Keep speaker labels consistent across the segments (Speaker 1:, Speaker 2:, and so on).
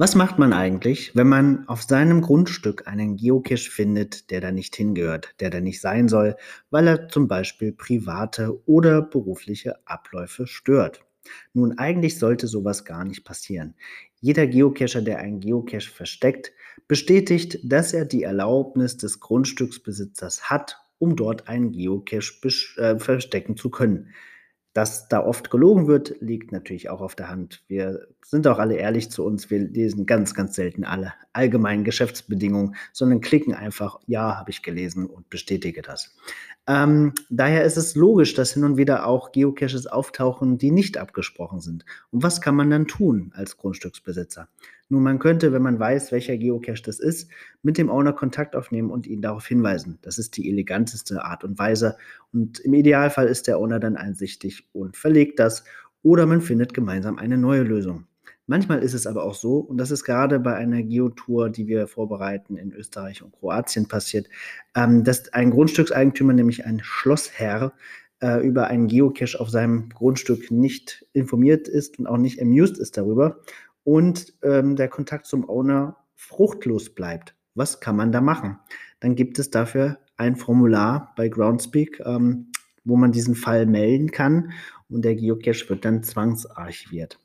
Speaker 1: Was macht man eigentlich, wenn man auf seinem Grundstück einen Geocache findet, der da nicht hingehört, der da nicht sein soll, weil er zum Beispiel private oder berufliche Abläufe stört? Nun, eigentlich sollte sowas gar nicht passieren. Jeder Geocacher, der einen Geocache versteckt, bestätigt, dass er die Erlaubnis des Grundstücksbesitzers hat, um dort einen Geocache äh, verstecken zu können. Dass da oft gelogen wird, liegt natürlich auch auf der Hand. Wir sind auch alle ehrlich zu uns. Wir lesen ganz, ganz selten alle allgemeinen Geschäftsbedingungen, sondern klicken einfach, ja, habe ich gelesen und bestätige das. Ähm, daher ist es logisch, dass hin und wieder auch Geocaches auftauchen, die nicht abgesprochen sind. Und was kann man dann tun als Grundstücksbesitzer? Nun, man könnte, wenn man weiß, welcher Geocache das ist, mit dem Owner Kontakt aufnehmen und ihn darauf hinweisen. Das ist die eleganteste Art und Weise. Und im Idealfall ist der Owner dann einsichtig und verlegt das. Oder man findet gemeinsam eine neue Lösung. Manchmal ist es aber auch so, und das ist gerade bei einer Geotour, die wir vorbereiten in Österreich und Kroatien passiert, ähm, dass ein Grundstückseigentümer, nämlich ein Schlossherr, äh, über einen Geocache auf seinem Grundstück nicht informiert ist und auch nicht amused ist darüber und ähm, der Kontakt zum Owner fruchtlos bleibt. Was kann man da machen? Dann gibt es dafür ein Formular bei Groundspeak, ähm, wo man diesen Fall melden kann und der Geocache wird dann zwangsarchiviert.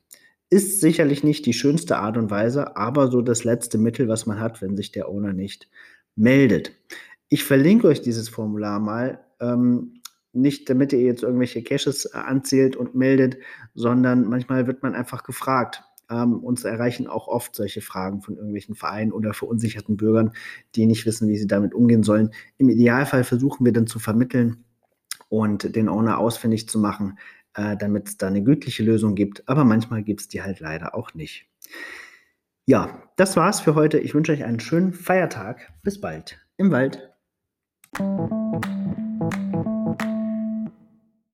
Speaker 1: Ist sicherlich nicht die schönste Art und Weise, aber so das letzte Mittel, was man hat, wenn sich der Owner nicht meldet. Ich verlinke euch dieses Formular mal. Ähm, nicht damit ihr jetzt irgendwelche Caches äh, anzählt und meldet, sondern manchmal wird man einfach gefragt. Ähm, uns erreichen auch oft solche Fragen von irgendwelchen Vereinen oder verunsicherten Bürgern, die nicht wissen, wie sie damit umgehen sollen. Im Idealfall versuchen wir dann zu vermitteln und den Owner ausfindig zu machen, äh, damit es da eine gütliche Lösung gibt. Aber manchmal gibt es die halt leider auch nicht. Ja, das war's für heute. Ich wünsche euch einen schönen Feiertag. Bis bald im Wald.